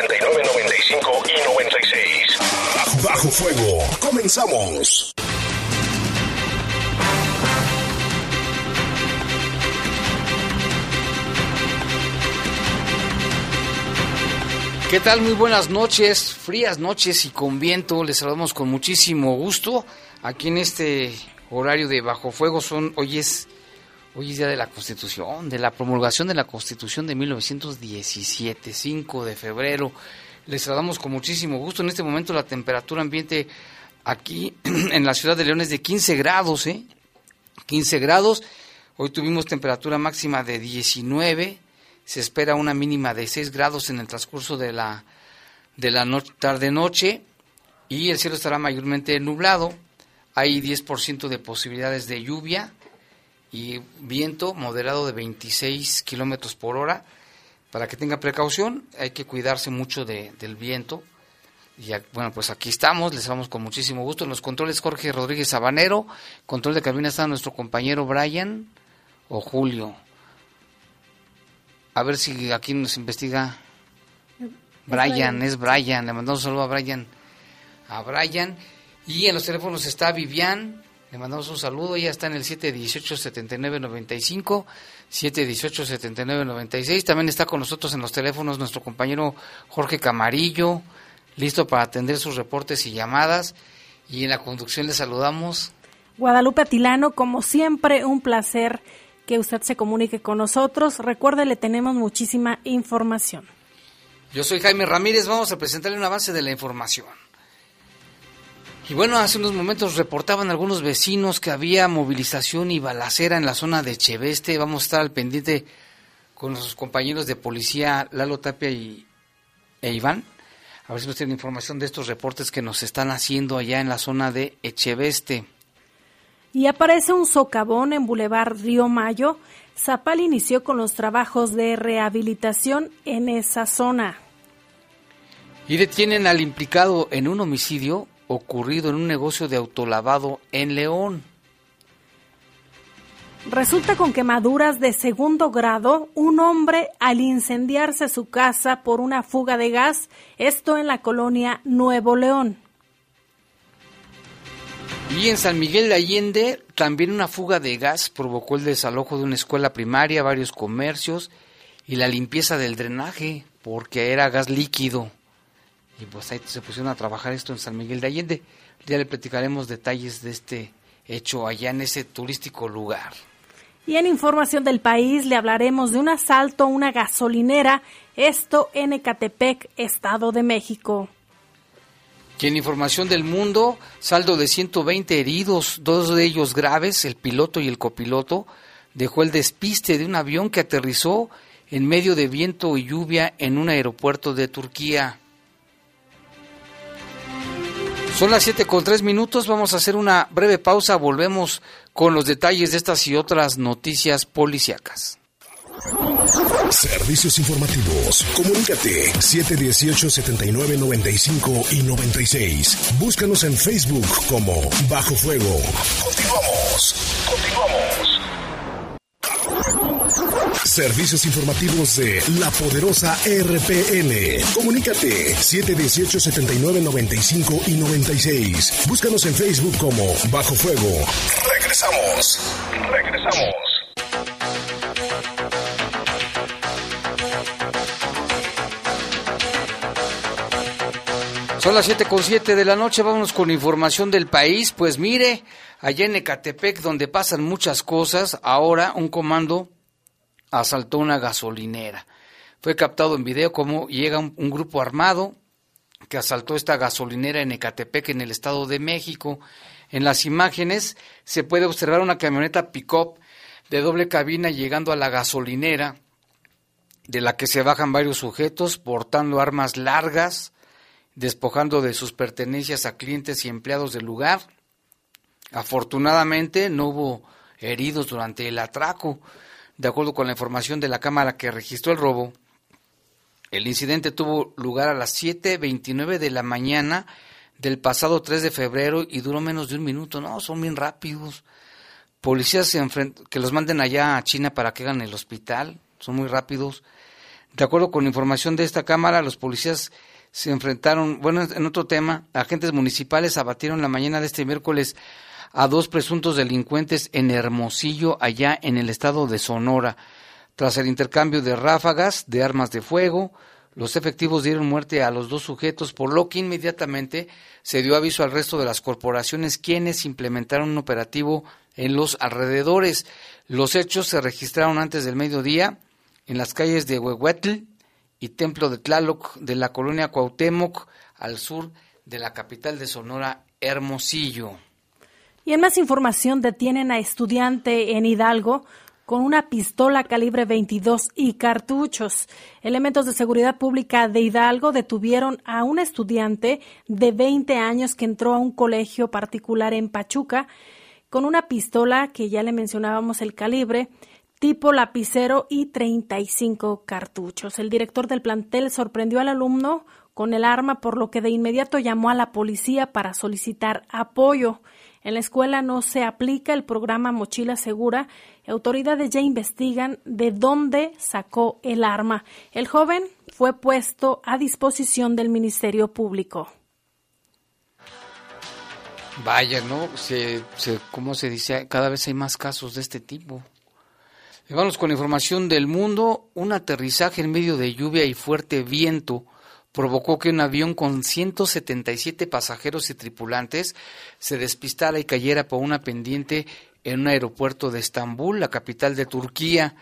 79 95 y 96. Bajo Fuego. Comenzamos. ¿Qué tal? Muy buenas noches, frías noches y con viento. Les saludamos con muchísimo gusto aquí en este horario de Bajo Fuego. Son hoy es hoy es día de la Constitución, de la promulgación de la Constitución de 1917, 5 de febrero. Les saludamos con muchísimo gusto. En este momento la temperatura ambiente aquí en la ciudad de León es de 15 grados, ¿eh? 15 grados. Hoy tuvimos temperatura máxima de 19 se espera una mínima de 6 grados en el transcurso de la, de la tarde-noche y el cielo estará mayormente nublado. Hay 10% de posibilidades de lluvia y viento moderado de 26 kilómetros por hora. Para que tenga precaución, hay que cuidarse mucho del viento. Y bueno, pues aquí estamos, les vamos con muchísimo gusto. En los controles Jorge Rodríguez Sabanero, control de cabina está nuestro compañero Brian o Julio. A ver si aquí nos investiga Brian, es Brian. Le mandamos un saludo a Brian. A Brian. Y en los teléfonos está Vivian. Le mandamos un saludo. Ella está en el 718-7995, 718-7996. También está con nosotros en los teléfonos nuestro compañero Jorge Camarillo, listo para atender sus reportes y llamadas. Y en la conducción le saludamos. Guadalupe Atilano, como siempre, un placer que usted se comunique con nosotros. Recuerde, le tenemos muchísima información. Yo soy Jaime Ramírez, vamos a presentarle un avance de la información. Y bueno, hace unos momentos reportaban algunos vecinos que había movilización y balacera en la zona de Cheveste. Vamos a estar al pendiente con nuestros compañeros de policía Lalo Tapia y, e Iván. A ver si nos tienen información de estos reportes que nos están haciendo allá en la zona de Echeveste y aparece un socavón en Boulevard Río Mayo, Zapal inició con los trabajos de rehabilitación en esa zona. Y detienen al implicado en un homicidio ocurrido en un negocio de autolavado en León. Resulta con quemaduras de segundo grado un hombre al incendiarse su casa por una fuga de gas, esto en la colonia Nuevo León. Y en San Miguel de Allende también una fuga de gas provocó el desalojo de una escuela primaria, varios comercios y la limpieza del drenaje porque era gas líquido. Y pues ahí se pusieron a trabajar esto en San Miguel de Allende. Ya le platicaremos detalles de este hecho allá en ese turístico lugar. Y en información del país le hablaremos de un asalto a una gasolinera, esto en Ecatepec, Estado de México. Y en información del mundo, saldo de 120 heridos, dos de ellos graves, el piloto y el copiloto, dejó el despiste de un avión que aterrizó en medio de viento y lluvia en un aeropuerto de Turquía. Son las 7 con 3 minutos, vamos a hacer una breve pausa, volvemos con los detalles de estas y otras noticias policíacas. Servicios informativos. Comunícate 718-7995 y 96. Búscanos en Facebook como Bajo Fuego. Continuamos. Continuamos. Servicios informativos de la poderosa RPN. Comunícate 718-7995 y 96. Búscanos en Facebook como Bajo Fuego. Regresamos. Regresamos. Son las siete con siete de la noche, vámonos con información del país. Pues mire, allá en Ecatepec, donde pasan muchas cosas, ahora un comando asaltó una gasolinera. Fue captado en video cómo llega un, un grupo armado que asaltó esta gasolinera en Ecatepec, en el Estado de México. En las imágenes se puede observar una camioneta pick-up de doble cabina llegando a la gasolinera, de la que se bajan varios sujetos portando armas largas, despojando de sus pertenencias a clientes y empleados del lugar. Afortunadamente no hubo heridos durante el atraco. De acuerdo con la información de la cámara que registró el robo, el incidente tuvo lugar a las 7.29 de la mañana del pasado 3 de febrero y duró menos de un minuto. No, son bien rápidos. Policías que los manden allá a China para que hagan el hospital, son muy rápidos. De acuerdo con información de esta cámara, los policías se enfrentaron, bueno, en otro tema, agentes municipales abatieron la mañana de este miércoles a dos presuntos delincuentes en Hermosillo, allá en el estado de Sonora. Tras el intercambio de ráfagas de armas de fuego, los efectivos dieron muerte a los dos sujetos, por lo que inmediatamente se dio aviso al resto de las corporaciones quienes implementaron un operativo en los alrededores. Los hechos se registraron antes del mediodía en las calles de Huehuetl y Templo de Tlaloc de la colonia Cuauhtémoc, al sur de la capital de Sonora, Hermosillo. Y en más información detienen a estudiante en Hidalgo con una pistola calibre 22 y cartuchos. Elementos de seguridad pública de Hidalgo detuvieron a un estudiante de 20 años que entró a un colegio particular en Pachuca con una pistola que ya le mencionábamos el calibre tipo lapicero y 35 cartuchos. El director del plantel sorprendió al alumno con el arma, por lo que de inmediato llamó a la policía para solicitar apoyo. En la escuela no se aplica el programa Mochila Segura. Autoridades ya investigan de dónde sacó el arma. El joven fue puesto a disposición del Ministerio Público. Vaya, ¿no? Se, se, ¿Cómo se dice? Cada vez hay más casos de este tipo. Y con información del mundo. Un aterrizaje en medio de lluvia y fuerte viento provocó que un avión con 177 pasajeros y tripulantes se despistara y cayera por una pendiente en un aeropuerto de Estambul, la capital de Turquía.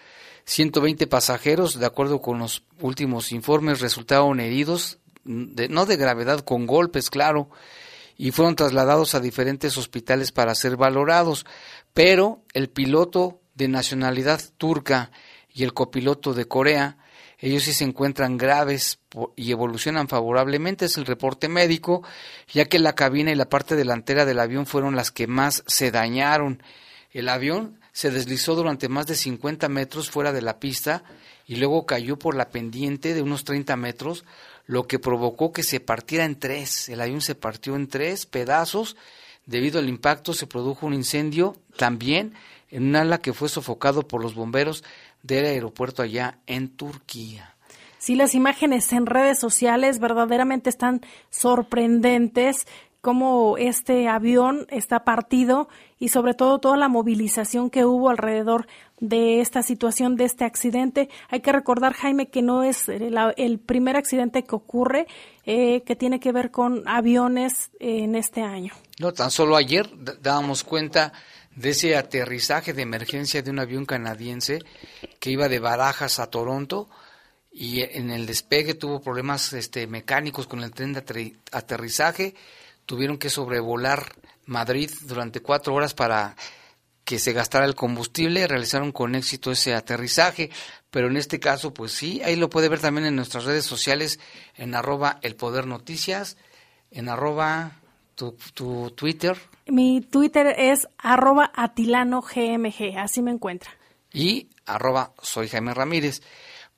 120 pasajeros, de acuerdo con los últimos informes, resultaron heridos, de, no de gravedad, con golpes, claro, y fueron trasladados a diferentes hospitales para ser valorados. Pero el piloto de nacionalidad turca y el copiloto de Corea ellos sí se encuentran graves y evolucionan favorablemente, es el reporte médico, ya que la cabina y la parte delantera del avión fueron las que más se dañaron. El avión se deslizó durante más de 50 metros fuera de la pista y luego cayó por la pendiente de unos 30 metros, lo que provocó que se partiera en tres. El avión se partió en tres pedazos. Debido al impacto se produjo un incendio también en un ala que fue sofocado por los bomberos del aeropuerto allá en Turquía. Sí, las imágenes en redes sociales verdaderamente están sorprendentes cómo este avión está partido y sobre todo toda la movilización que hubo alrededor de esta situación, de este accidente. Hay que recordar, Jaime, que no es el, primer accidente que ocurre eh, que tiene que ver con aviones en este año. No, tan solo ayer dábamos cuenta de ese aterrizaje de emergencia de un avión canadiense que iba de Barajas a Toronto y en el despegue tuvo problemas este, mecánicos con el tren de aterrizaje, tuvieron que sobrevolar Madrid durante cuatro horas para que se gastara el combustible, realizaron con éxito ese aterrizaje, pero en este caso, pues sí, ahí lo puede ver también en nuestras redes sociales, en arroba el poder noticias, en arroba tu, tu Twitter, mi Twitter es arroba atilanogmg, así me encuentra. Y arroba soy Jaime Ramírez.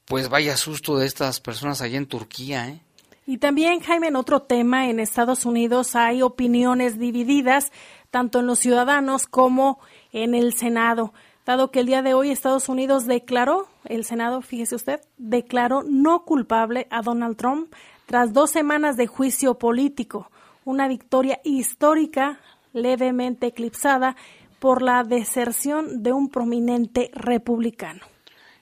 Pues vaya susto de estas personas allá en Turquía, ¿eh? Y también, Jaime, en otro tema, en Estados Unidos hay opiniones divididas, tanto en los ciudadanos como en el Senado. Dado que el día de hoy Estados Unidos declaró, el Senado, fíjese usted, declaró no culpable a Donald Trump tras dos semanas de juicio político. Una victoria histórica levemente eclipsada por la deserción de un prominente republicano.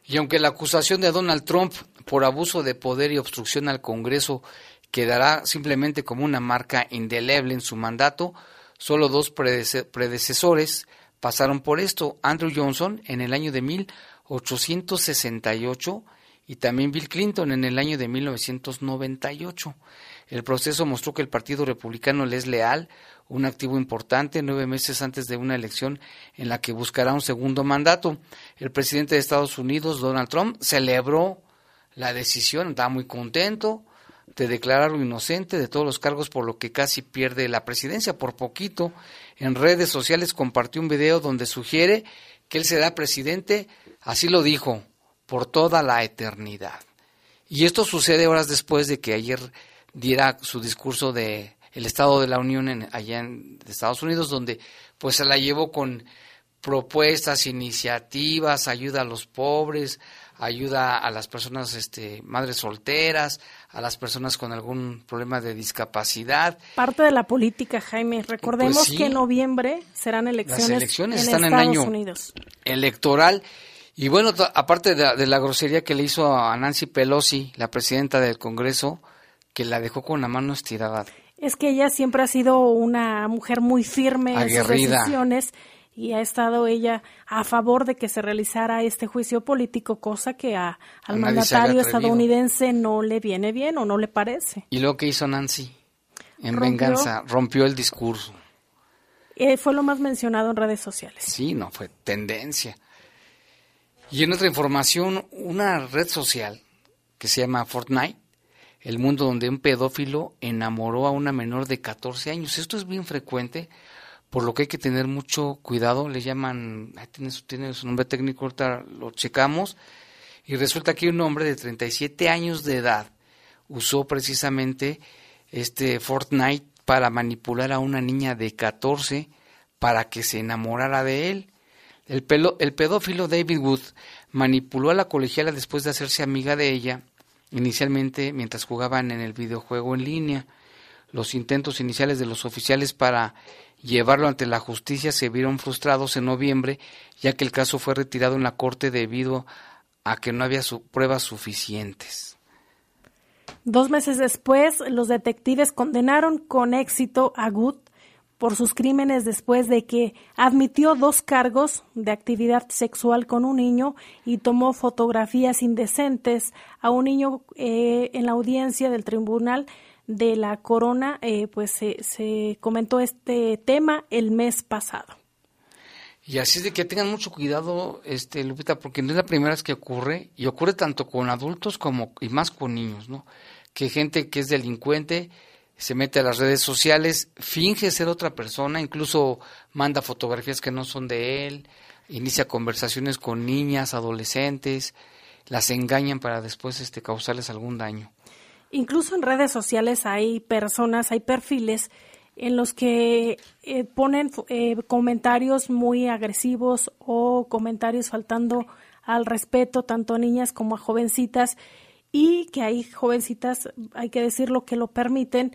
Y aunque la acusación de Donald Trump por abuso de poder y obstrucción al Congreso quedará simplemente como una marca indeleble en su mandato, solo dos predecesores pasaron por esto. Andrew Johnson en el año de 1868 y también Bill Clinton en el año de 1998. El proceso mostró que el Partido Republicano le es leal, un activo importante nueve meses antes de una elección en la que buscará un segundo mandato. El presidente de Estados Unidos, Donald Trump, celebró la decisión, estaba muy contento de declararlo inocente de todos los cargos por lo que casi pierde la presidencia por poquito. En redes sociales compartió un video donde sugiere que él será presidente, así lo dijo, por toda la eternidad. Y esto sucede horas después de que ayer diera su discurso de el Estado de la Unión en, allá en Estados Unidos, donde pues se la llevó con propuestas, iniciativas, ayuda a los pobres, ayuda a las personas este, madres solteras, a las personas con algún problema de discapacidad. Parte de la política, Jaime. Recordemos pues que en noviembre serán elecciones, las elecciones en están Estados en año Unidos. electoral y bueno, aparte de, de, la grosería que le hizo a Nancy Pelosi, la presidenta del Congreso, que la dejó con la mano estirada. Es que ella siempre ha sido una mujer muy firme en sus decisiones y ha estado ella a favor de que se realizara este juicio político, cosa que a, al A mandatario estadounidense no le viene bien o no le parece. ¿Y lo que hizo Nancy? En Rompió. venganza, rompió el discurso. Eh, fue lo más mencionado en redes sociales. Sí, no, fue tendencia. Y en otra información, una red social que se llama Fortnite, el mundo donde un pedófilo enamoró a una menor de 14 años. Esto es bien frecuente, por lo que hay que tener mucho cuidado. Le llaman, tiene su, tiene su nombre técnico, ahorita lo checamos. Y resulta que un hombre de 37 años de edad usó precisamente este Fortnite para manipular a una niña de 14 para que se enamorara de él. El, pelo- el pedófilo David Wood manipuló a la colegiala después de hacerse amiga de ella, inicialmente mientras jugaban en el videojuego en línea. Los intentos iniciales de los oficiales para llevarlo ante la justicia se vieron frustrados en noviembre, ya que el caso fue retirado en la corte debido a que no había pruebas suficientes. Dos meses después, los detectives condenaron con éxito a Good por sus crímenes después de que admitió dos cargos de actividad sexual con un niño y tomó fotografías indecentes a un niño eh, en la audiencia del tribunal de la corona, eh, pues se, se comentó este tema el mes pasado. Y así es de que tengan mucho cuidado, este Lupita, porque no es la primera vez que ocurre, y ocurre tanto con adultos como y más con niños, ¿no? Que gente que es delincuente se mete a las redes sociales, finge ser otra persona, incluso manda fotografías que no son de él, inicia conversaciones con niñas, adolescentes, las engañan para después este causarles algún daño. Incluso en redes sociales hay personas, hay perfiles en los que eh, ponen eh, comentarios muy agresivos o comentarios faltando al respeto tanto a niñas como a jovencitas y que hay jovencitas, hay que decirlo, que lo permiten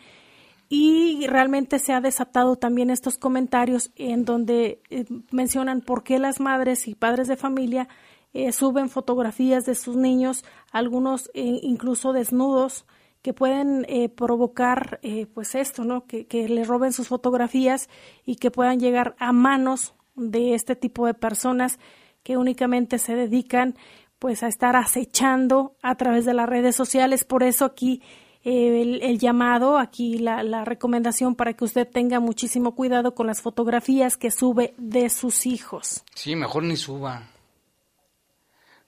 y realmente se ha desatado también estos comentarios en donde eh, mencionan por qué las madres y padres de familia eh, suben fotografías de sus niños, algunos eh, incluso desnudos, que pueden eh, provocar pues esto, ¿no? Que, que le roben sus fotografías y que puedan llegar a manos de este tipo de personas que únicamente se dedican pues a estar acechando a través de las redes sociales. Por eso aquí eh, el, el llamado, aquí la, la recomendación para que usted tenga muchísimo cuidado con las fotografías que sube de sus hijos. Sí, mejor ni suba.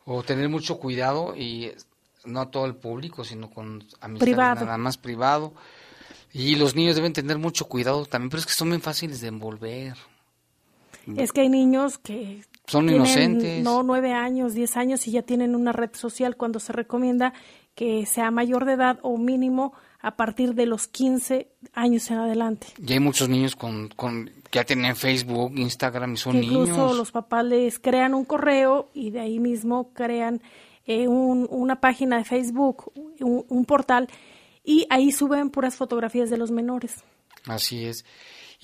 O tener mucho cuidado y no a todo el público, sino con amistades nada más privado. Y los niños deben tener mucho cuidado también, pero es que son bien fáciles de envolver. Es que hay niños que Son tienen, inocentes. no nueve años, diez años y ya tienen una red social cuando se recomienda que sea mayor de edad o mínimo a partir de los 15 años en adelante. Y hay muchos niños con, con que ya tienen Facebook, Instagram y son que incluso niños. los papás les crean un correo y de ahí mismo crean eh, un- una página de Facebook, un, un portal y ahí suben puras fotografías de los menores. Así es.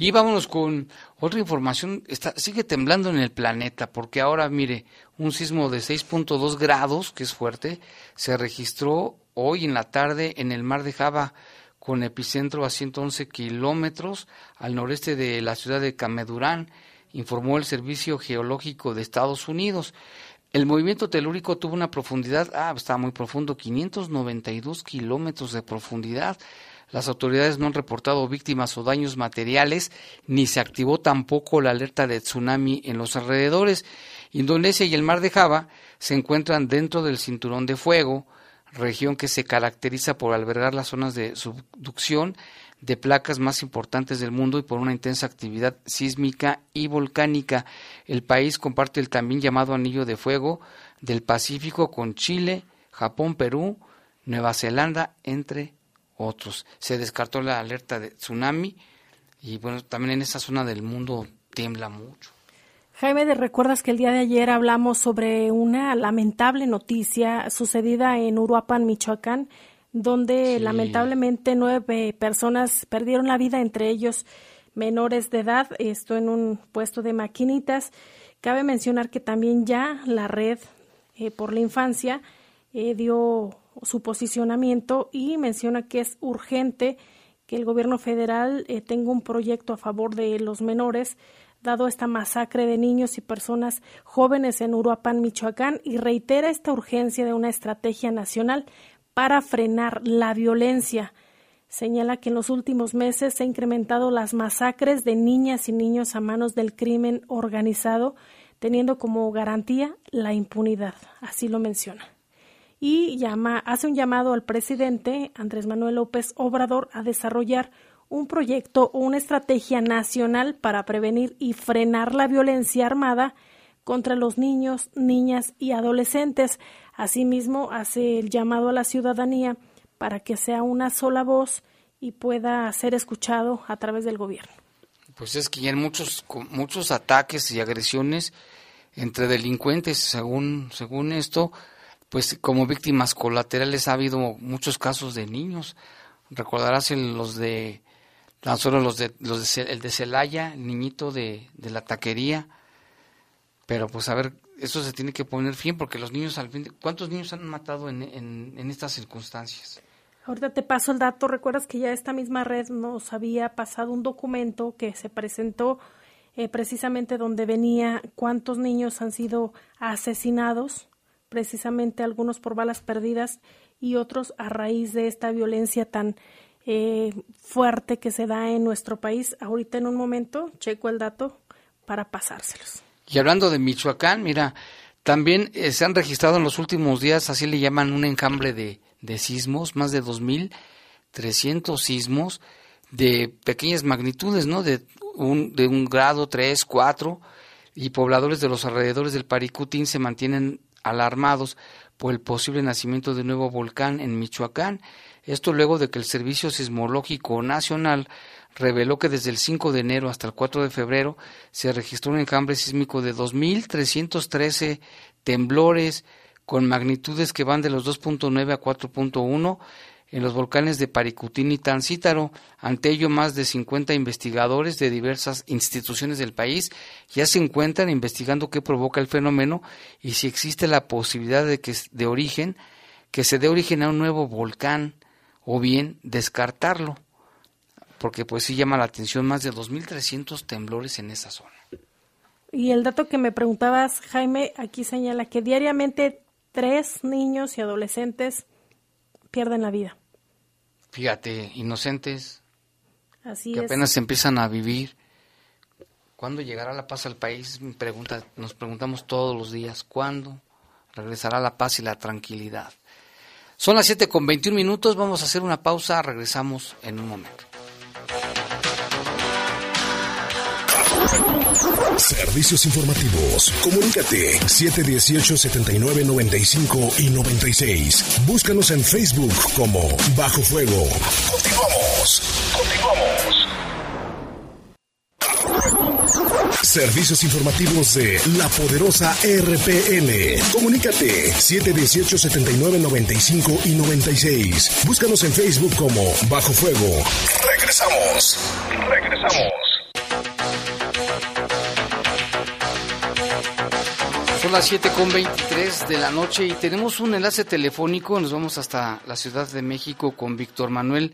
Y vámonos con otra información. Está, sigue temblando en el planeta, porque ahora, mire, un sismo de 6.2 grados, que es fuerte, se registró hoy en la tarde en el mar de Java, con epicentro a 111 kilómetros al noreste de la ciudad de Camedurán, informó el Servicio Geológico de Estados Unidos. El movimiento telúrico tuvo una profundidad, ah, estaba muy profundo, 592 kilómetros de profundidad. Las autoridades no han reportado víctimas o daños materiales, ni se activó tampoco la alerta de tsunami en los alrededores. Indonesia y el mar de Java se encuentran dentro del cinturón de fuego, región que se caracteriza por albergar las zonas de subducción de placas más importantes del mundo y por una intensa actividad sísmica y volcánica. El país comparte el también llamado Anillo de Fuego del Pacífico con Chile, Japón, Perú, Nueva Zelanda, entre otros. Se descartó la alerta de tsunami y bueno, también en esa zona del mundo tiembla mucho. Jaime, ¿recuerdas que el día de ayer hablamos sobre una lamentable noticia sucedida en Uruapan, Michoacán? donde lamentablemente nueve personas perdieron la vida, entre ellos menores de edad, esto en un puesto de maquinitas. Cabe mencionar que también ya la red eh, por la infancia eh, dio su posicionamiento y menciona que es urgente que el gobierno federal eh, tenga un proyecto a favor de los menores, dado esta masacre de niños y personas jóvenes en Uruapan, Michoacán, y reitera esta urgencia de una estrategia nacional para frenar la violencia. Señala que en los últimos meses se han incrementado las masacres de niñas y niños a manos del crimen organizado, teniendo como garantía la impunidad. Así lo menciona. Y llama, hace un llamado al presidente Andrés Manuel López Obrador a desarrollar un proyecto o una estrategia nacional para prevenir y frenar la violencia armada contra los niños, niñas y adolescentes. Asimismo, hace el llamado a la ciudadanía para que sea una sola voz y pueda ser escuchado a través del gobierno. Pues es que ya hay muchos, muchos ataques y agresiones entre delincuentes, según, según esto, pues como víctimas colaterales ha habido muchos casos de niños. Recordarás los de, tan solo los de, los de, el de Celaya, el niñito de, de la taquería, pero pues a ver, eso se tiene que poner fin porque los niños al fin, ¿cuántos niños han matado en, en, estas circunstancias? Ahorita te paso el dato, recuerdas que ya esta misma red nos había pasado un documento que se presentó eh, precisamente donde venía cuántos niños han sido asesinados, precisamente algunos por balas perdidas y otros a raíz de esta violencia tan eh, fuerte que se da en nuestro país. Ahorita en un momento checo el dato para pasárselos. Y hablando de Michoacán, mira, también eh, se han registrado en los últimos días, así le llaman, un enjambre de, de sismos, más de 2.300 sismos de pequeñas magnitudes, ¿no? De un, de un grado, tres, cuatro, y pobladores de los alrededores del Paricutín se mantienen alarmados por el posible nacimiento de nuevo volcán en Michoacán. Esto luego de que el Servicio Sismológico Nacional reveló que desde el 5 de enero hasta el 4 de febrero se registró un enjambre sísmico de 2.313 temblores con magnitudes que van de los 2.9 a 4.1 en los volcanes de Paricutín y Tancítaro. Ante ello, más de 50 investigadores de diversas instituciones del país ya se encuentran investigando qué provoca el fenómeno y si existe la posibilidad de que de origen que se dé origen a un nuevo volcán o bien descartarlo porque pues sí llama la atención más de 2.300 temblores en esa zona. Y el dato que me preguntabas, Jaime, aquí señala que diariamente tres niños y adolescentes pierden la vida. Fíjate, inocentes, Así que apenas empiezan a vivir. ¿Cuándo llegará la paz al país? Pregunta, nos preguntamos todos los días, ¿cuándo regresará la paz y la tranquilidad? Son las 7 con 21 minutos, vamos a hacer una pausa, regresamos en un momento. Servicios informativos. Comunícate 718-7995 y 96. Búscanos en Facebook como Bajo Fuego. Continuamos. Continuamos. Servicios informativos de la poderosa RPN. Comunícate 718-7995 y 96. Búscanos en Facebook como Bajo Fuego. Regresamos. Regresamos. Son las 7 con 23 de la noche y tenemos un enlace telefónico. Nos vamos hasta la Ciudad de México con Víctor Manuel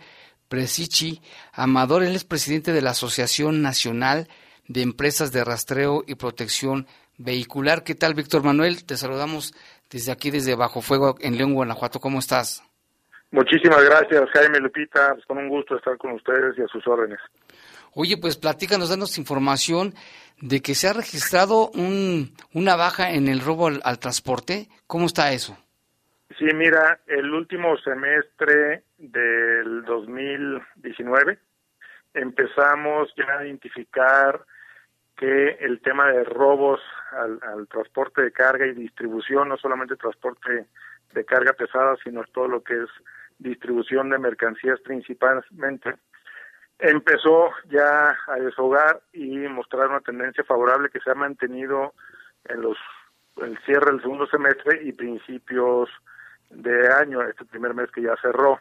Presichi Amador. Él es presidente de la Asociación Nacional de Empresas de Rastreo y Protección vehicular. ¿Qué tal, Víctor Manuel? Te saludamos desde aquí, desde Bajo Fuego, en León, Guanajuato. ¿Cómo estás? Muchísimas gracias, Jaime Lupita. Pues con un gusto estar con ustedes y a sus órdenes. Oye, pues platícanos, danos información de que se ha registrado un, una baja en el robo al, transporte. ¿Cómo está eso? Sí, mira, el último semestre del 2019 empezamos ya a identificar que el tema de robos al, transporte de carga y distribución, no solamente transporte de carga pesada, sino todo lo que es distribución de mercancías principalmente, empezó ya a deshogar y mostrar una tendencia favorable que se ha mantenido en los el cierre del segundo semestre y principios de año, este primer mes que ya cerró.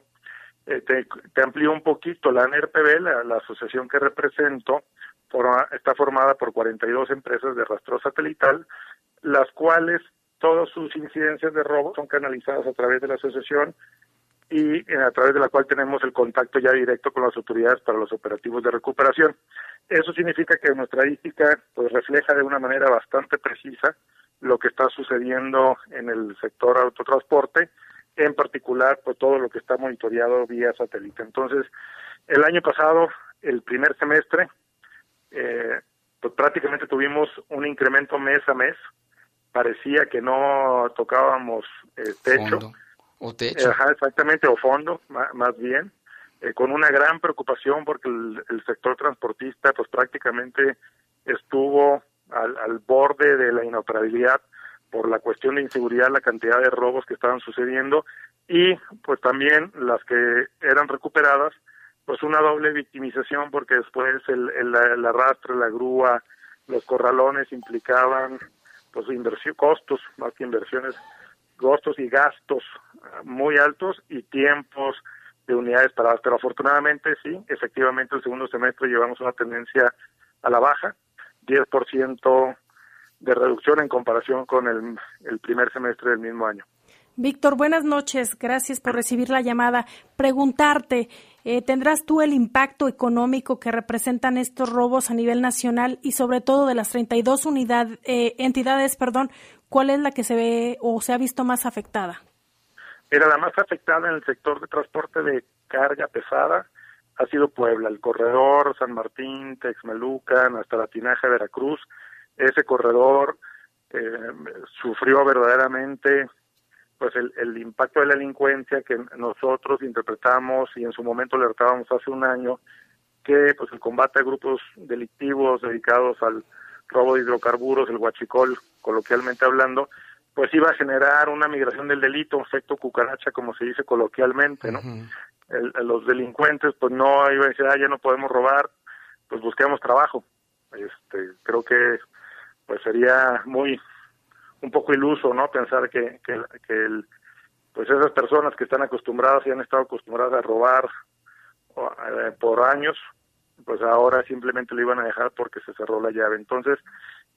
Eh, te, te, amplío un poquito, la NRPB, la, asociación que represento, forma, está formada por 42 empresas de rastro satelital, las cuales todas sus incidencias de robo son canalizadas a través de la asociación y eh, a través de la cual tenemos el contacto ya directo con las autoridades para los operativos de recuperación. Eso significa que nuestra estadística pues refleja de una manera bastante precisa lo que está sucediendo en el sector autotransporte, en particular pues todo lo que está monitoreado vía satélite. Entonces, el año pasado, el primer semestre, eh, pues prácticamente tuvimos un incremento mes a mes. Parecía que no tocábamos eh, techo. O. Ajá, exactamente, o fondo, más, bien, eh, con una gran preocupación porque el, el, sector transportista pues prácticamente estuvo al, al borde de la inoperabilidad por la cuestión de inseguridad, la cantidad de robos que estaban sucediendo y pues también las que eran recuperadas pues una doble victimización porque después el, el, el arrastre, la grúa, los corralones implicaban pues inversión, costos, más que inversiones, costos y gastos muy altos y tiempos de unidades paradas. Pero afortunadamente sí, efectivamente el segundo semestre llevamos una tendencia a la baja, 10% de reducción en comparación con el, el primer semestre del mismo año. Víctor, buenas noches. Gracias por recibir la llamada. Preguntarte, eh, ¿tendrás tú el impacto económico que representan estos robos a nivel nacional y sobre todo de las 32 unidad, eh, entidades, perdón, cuál es la que se ve o se ha visto más afectada? Era la más afectada en el sector de transporte de carga pesada ha sido Puebla, el corredor San Martín, Texmelucan, hasta la Tinaja, Veracruz. Ese corredor eh, sufrió verdaderamente pues el, el impacto de la delincuencia que nosotros interpretamos y en su momento alertábamos hace un año que pues el combate a grupos delictivos dedicados al robo de hidrocarburos, el huachicol, coloquialmente hablando, pues iba a generar una migración del delito, un efecto cucaracha, como se dice coloquialmente, ¿no? Uh -huh. el, los delincuentes, pues no iba a decir, ah, ya no podemos robar, pues busquemos trabajo. Este, creo que pues sería muy un poco iluso, ¿no? Pensar que, que, que el, pues esas personas que están acostumbradas y han estado acostumbradas a robar eh, por años, pues ahora simplemente lo iban a dejar porque se cerró la llave. Entonces,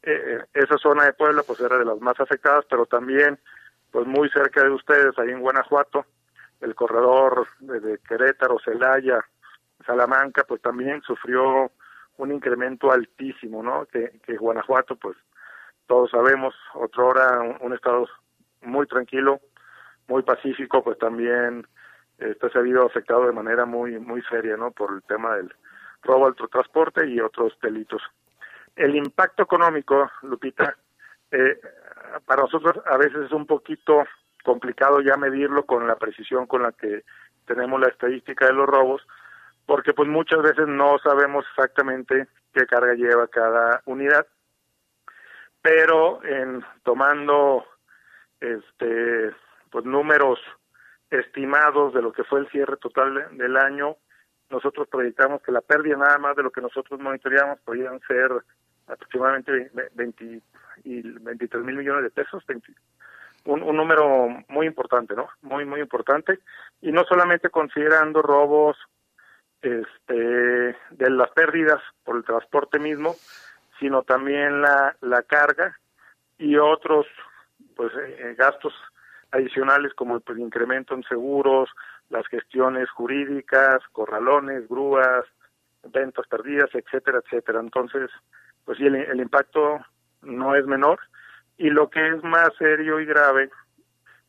eh, esa zona de Puebla pues era de las más afectadas, pero también pues muy cerca de ustedes, ahí en Guanajuato, el corredor de, Querétaro, Celaya, Salamanca, pues también sufrió un incremento altísimo, ¿no? Que, Guanajuato, pues todos sabemos, otro hora un, un, estado muy tranquilo, muy pacífico, pues también este se ha habido afectado de manera muy muy seria, ¿no? Por el tema del robo al transporte y otros delitos. El impacto económico, Lupita, eh, para nosotros a veces es un poquito complicado ya medirlo con la precisión con la que tenemos la estadística de los robos, porque pues muchas veces no sabemos exactamente qué carga lleva cada unidad. Pero en tomando este pues números estimados de lo que fue el cierre total del año, nosotros proyectamos que la pérdida nada más de lo que nosotros monitoreamos podían ser aproximadamente 20 y 23 mil millones de pesos, 20, un, un número muy importante, ¿no? Muy, muy importante. Y no solamente considerando robos este, de las pérdidas por el transporte mismo, sino también la, la carga y otros pues eh, gastos adicionales como el pues, incremento en seguros, las gestiones jurídicas, corralones, grúas, ventas perdidas, etcétera, etcétera. Entonces, pues sí, el, el impacto no es menor. Y lo que es más serio y grave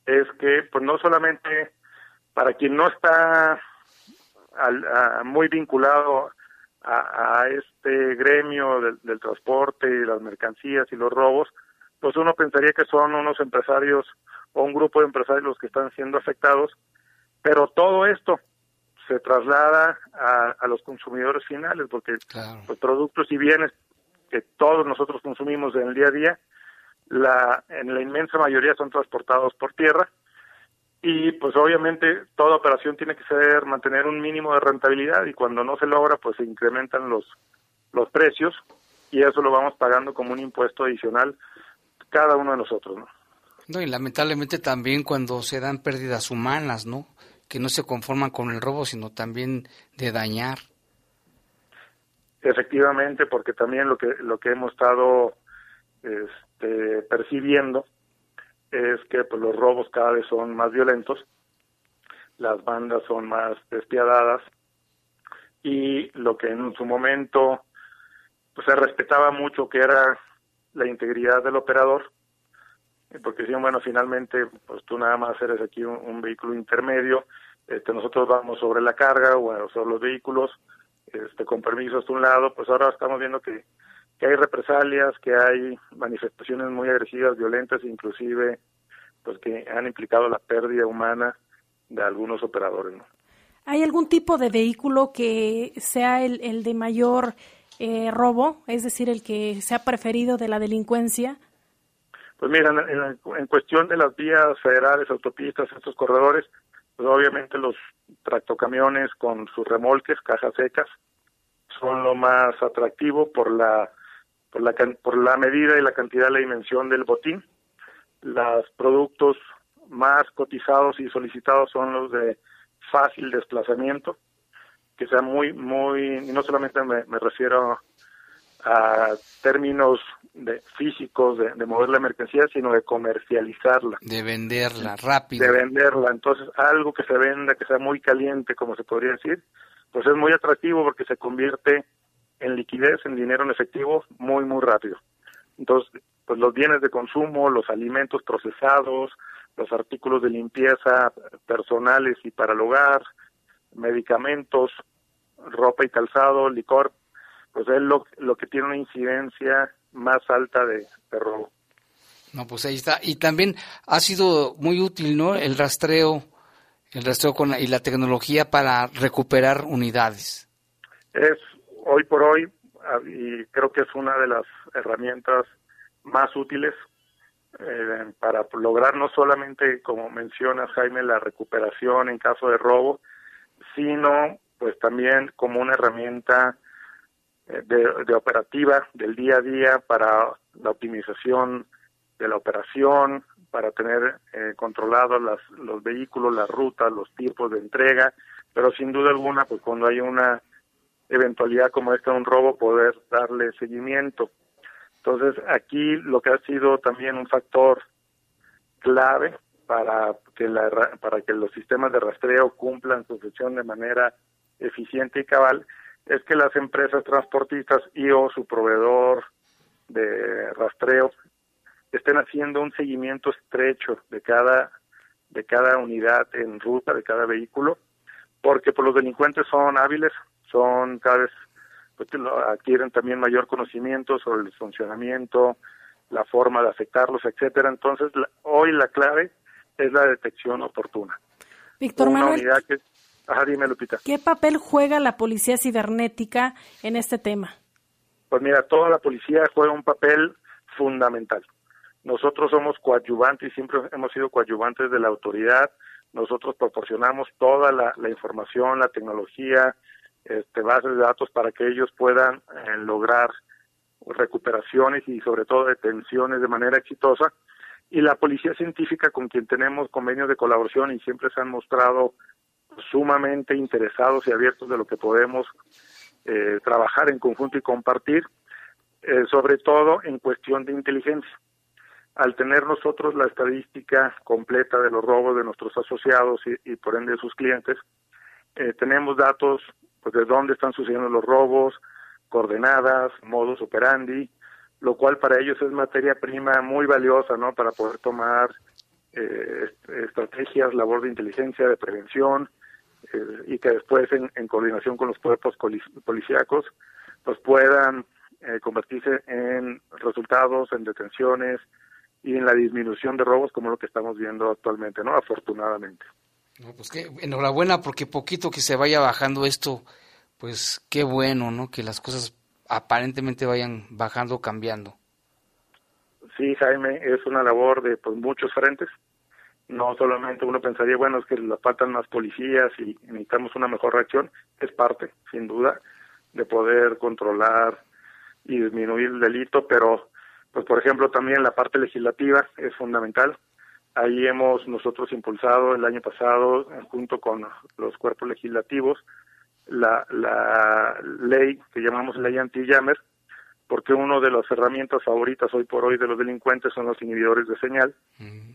es que pues no solamente para quien no está muy vinculado a, este gremio del, del, transporte y las mercancías y los robos, pues uno pensaría que son unos empresarios o un grupo de empresarios los que están siendo afectados, pero todo esto se traslada a, los consumidores finales, porque los productos y bienes que todos nosotros consumimos en el día a día, la, en la inmensa mayoría son transportados por tierra y pues obviamente toda operación tiene que ser mantener un mínimo de rentabilidad y cuando no se logra pues se incrementan los los precios y eso lo vamos pagando como un impuesto adicional cada uno de nosotros, ¿no? No, y lamentablemente también cuando se dan pérdidas humanas, ¿no? Que no se conforman con el robo, sino también de dañar. Efectivamente, porque también lo que lo que hemos estado este, percibiendo es que pues, los robos cada vez son más violentos, las bandas son más despiadadas y lo que en su momento pues, se respetaba mucho que era la integridad del operador, porque decían, bueno, finalmente, pues tú nada más eres aquí un, vehículo intermedio, este, nosotros vamos sobre la carga o sobre los vehículos, este, con permisos de un lado, pues ahora estamos viendo que, que hay represalias, que hay manifestaciones muy agresivas, violentas, inclusive, pues que han implicado la pérdida humana de algunos operadores. ¿no? ¿Hay algún tipo de vehículo que sea el, el de mayor eh, robo, es decir, el que se ha preferido de la delincuencia? Pues mira, en, cuestión de las vías federales, autopistas, estos corredores, pues obviamente los tractocamiones con sus remolques, cajas secas, son lo más atractivo por la por la por la medida y la cantidad la dimensión del botín. Los productos más cotizados y solicitados son los de fácil desplazamiento, que sea muy, muy, y no solamente me, refiero a términos de físicos de, mover la mercancía, sino de comercializarla. De venderla rápido. De venderla. Entonces, algo que se venda, que sea muy caliente, como se podría decir, pues es muy atractivo porque se convierte en liquidez, en dinero en efectivo, muy, muy rápido. Entonces, pues los bienes de consumo, los alimentos procesados, los artículos de limpieza personales y para el hogar, medicamentos, ropa y calzado, licor, pues es lo, lo que tiene una incidencia más alta de, robo. No, pues ahí está. Y también ha sido muy útil, ¿no? El rastreo, el rastreo con y la tecnología para recuperar unidades. Es hoy por hoy, ah, y creo que es una de las herramientas más útiles eh, para lograr no solamente, como mencionas Jaime, la recuperación en caso de robo, sino pues también como una herramienta eh, de, operativa del día a día para la optimización de la operación, para tener eh, controlados los vehículos, las rutas, los tipos de entrega, pero sin duda alguna, pues cuando hay una eventualidad como esta, un robo, poder darle seguimiento. Entonces, aquí lo que ha sido también un factor clave para que, la, para que los sistemas de rastreo cumplan su función de manera eficiente y cabal es que las empresas transportistas y o su proveedor de rastreo estén haciendo un seguimiento estrecho de cada de cada unidad en ruta de cada vehículo porque pues, los delincuentes son hábiles son cada vez pues, adquieren también mayor conocimiento sobre el funcionamiento la forma de afectarlos etcétera. Entonces hoy la clave es la detección oportuna. Víctor Manuel. que Ajá, dime, Lupita. ¿Qué papel juega la policía cibernética en este tema? Pues mira, toda la policía juega un papel fundamental. Nosotros somos coadyuvantes y siempre hemos sido coadyuvantes de la autoridad. Nosotros proporcionamos toda la, información, la tecnología, este, bases de datos para que ellos puedan eh, lograr recuperaciones y sobre todo detenciones de manera exitosa. Y la policía científica con quien tenemos convenios de colaboración y siempre se han mostrado sumamente interesados y abiertos de lo que podemos eh, trabajar en conjunto y compartir, eh, sobre todo en cuestión de inteligencia. Al tener nosotros la estadística completa de los robos de nuestros asociados y, por ende de sus clientes, eh, tenemos datos pues, de dónde están sucediendo los robos, coordenadas, modus operandi, lo cual para ellos es materia prima muy valiosa, ¿no? Para poder tomar eh, estrategias, labor de inteligencia, de prevención, eh, y que después en, en, coordinación con los cuerpos policíacos pues puedan eh, convertirse en resultados, en detenciones y en la disminución de robos como lo que estamos viendo actualmente, ¿no? Afortunadamente. No, pues que enhorabuena porque poquito que se vaya bajando esto, pues qué bueno, ¿no? Que las cosas aparentemente vayan bajando, cambiando. Sí, Jaime, es una labor de pues, muchos frentes. No solamente uno pensaría, bueno, es que le faltan más policías y necesitamos una mejor reacción. Es parte, sin duda, de poder controlar y disminuir el delito, pero, pues por ejemplo, también la parte legislativa es fundamental. Ahí hemos nosotros impulsado el año pasado, junto con los cuerpos legislativos, la, la ley que llamamos ley anti-jammer, porque una de las herramientas favoritas hoy por hoy de los delincuentes son los inhibidores de señal,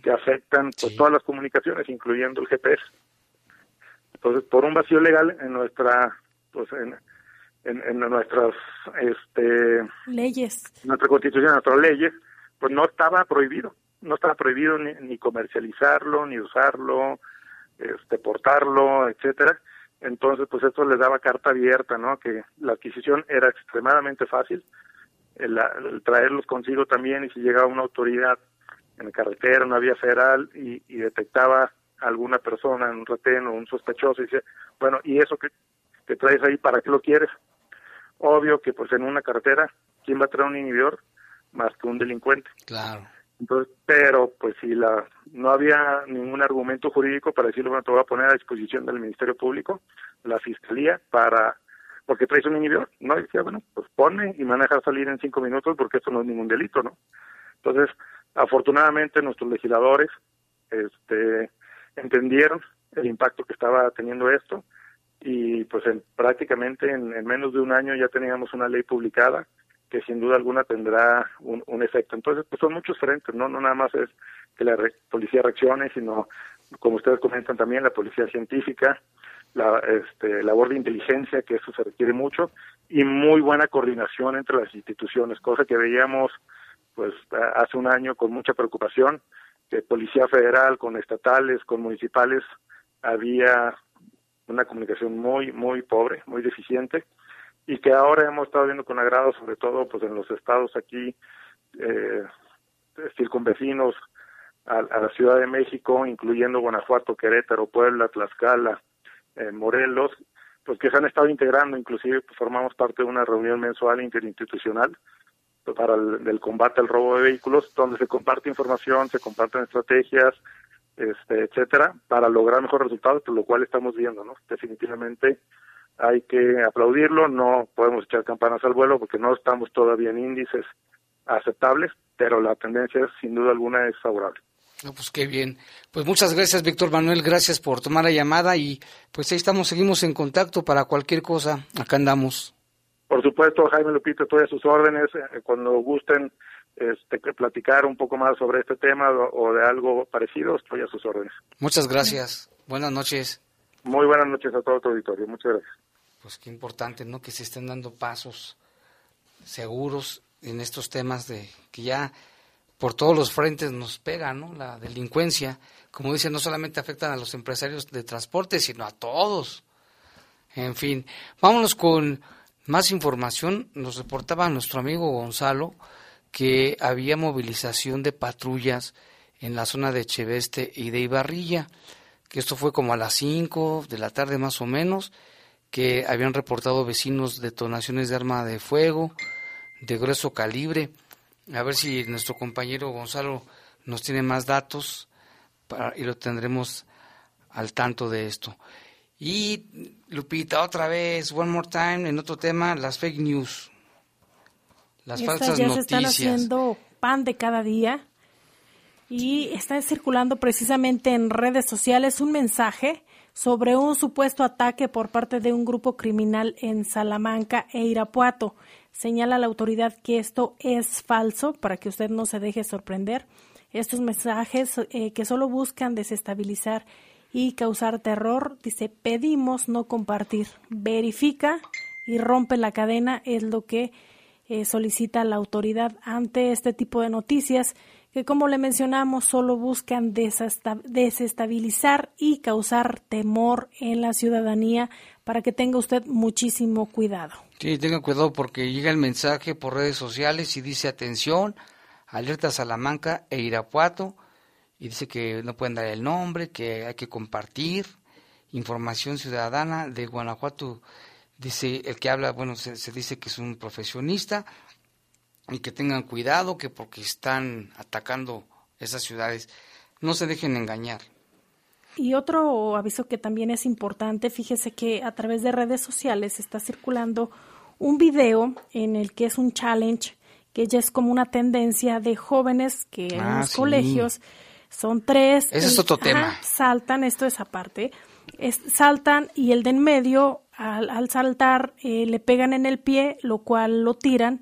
que afectan pues, todas las comunicaciones, incluyendo el GPS. Entonces, por un vacío legal en nuestra, pues en, en, nuestras este, leyes, nuestra constitución, nuestras leyes, pues no estaba prohibido, no estaba prohibido ni, ni comercializarlo, ni usarlo, este, portarlo, etcétera. Entonces, pues esto les daba carta abierta, ¿no? Que la adquisición era extremadamente fácil, el, traerlos consigo también y si llegaba una autoridad en la carretera, una vía federal y, detectaba alguna persona en un retén o un sospechoso y dice, bueno, ¿y eso que, te traes ahí para qué lo quieres? Obvio que pues en una carretera, ¿quién va a traer un inhibidor más que un delincuente? Claro. Entonces, pero pues si la no había ningún argumento jurídico para decirlo, bueno, te voy a poner a disposición del Ministerio Público, la Fiscalía, para, porque traes un inhibidor, ¿no? Decía, bueno, pues pone y me van a salir en cinco minutos porque esto no es ningún delito, ¿no? Entonces, afortunadamente nuestros legisladores, este, entendieron el impacto que estaba teniendo esto y pues en, prácticamente en menos de un año ya teníamos una ley publicada que sin duda alguna tendrá un, un, efecto. Entonces, pues son muchos frentes, ¿no? No nada más es que la policía reaccione, sino, como ustedes comentan también, la policía científica, la este, labor de inteligencia, que eso se requiere mucho, y muy buena coordinación entre las instituciones, cosa que veíamos pues hace un año con mucha preocupación, que Policía Federal con estatales, con municipales, había una comunicación muy, muy pobre, muy deficiente, y que ahora hemos estado viendo con agrado, sobre todo pues en los estados aquí eh, circunvecinos a, la Ciudad de México, incluyendo Guanajuato, Querétaro, Puebla, Tlaxcala, eh, Morelos, pues que se han estado integrando, inclusive pues, formamos parte de una reunión mensual interinstitucional para el combate al robo de vehículos, donde se comparte información, se comparten estrategias, este, etcétera, para lograr mejores resultados, por lo cual estamos viendo, ¿no? Definitivamente hay que aplaudirlo, no podemos echar campanas al vuelo porque no estamos todavía en índices aceptables, pero la tendencia sin duda alguna es favorable. No, pues qué bien. Pues muchas gracias, Víctor Manuel, gracias por tomar la llamada y pues ahí estamos, seguimos en contacto para cualquier cosa, acá andamos. Por supuesto, Jaime Lupito, estoy a sus órdenes, eh, cuando gusten este, platicar un poco más sobre este tema o, de algo parecido, estoy a sus órdenes. Muchas gracias, buenas noches. Muy buenas noches a todo tu auditorio, muchas gracias pues qué importante, ¿no? Que se estén dando pasos seguros en estos temas de que ya por todos los frentes nos pega, ¿no? La delincuencia, como dice, no solamente afectan a los empresarios de transporte, sino a todos. En fin, vámonos con más información. Nos reportaba nuestro amigo Gonzalo que había movilización de patrullas en la zona de Cheveste y de Ibarrilla, que esto fue como a las 5 de la tarde más o menos, que habían reportado vecinos detonaciones de arma de fuego de grueso calibre. A ver si nuestro compañero Gonzalo nos tiene más datos para, y lo tendremos al tanto de esto. Y Lupita, otra vez, one more time, en otro tema, las fake news. Las falsas ya se están haciendo pan de cada día y está circulando precisamente en redes sociales un mensaje sobre un supuesto ataque por parte de un grupo criminal en Salamanca e Irapuato. Señala la autoridad que esto es falso para que usted no se deje sorprender. Estos mensajes eh, que solo buscan desestabilizar y causar terror, dice, pedimos no compartir. Verifica y rompe la cadena es lo que eh, solicita la autoridad ante este tipo de noticias que como le mencionamos solo buscan desestabilizar y causar temor en la ciudadanía para que tenga usted muchísimo cuidado. Sí, tenga cuidado porque llega el mensaje por redes sociales y dice atención, alerta Salamanca e Irapuato y dice que no pueden dar el nombre, que hay que compartir información ciudadana de Guanajuato. Dice el que habla, bueno, se, se dice que es un profesionista, y que tengan cuidado que porque están atacando esas ciudades, no se dejen engañar. Y otro aviso que también es importante, fíjese que a través de redes sociales está circulando un video en el que es un challenge que ya es como una tendencia de jóvenes que en ah, los colegios son tres. Ese es otro tema. Saltan, esto es aparte, saltan y el de en medio al, saltar eh, le pegan en el pie, lo cual lo tiran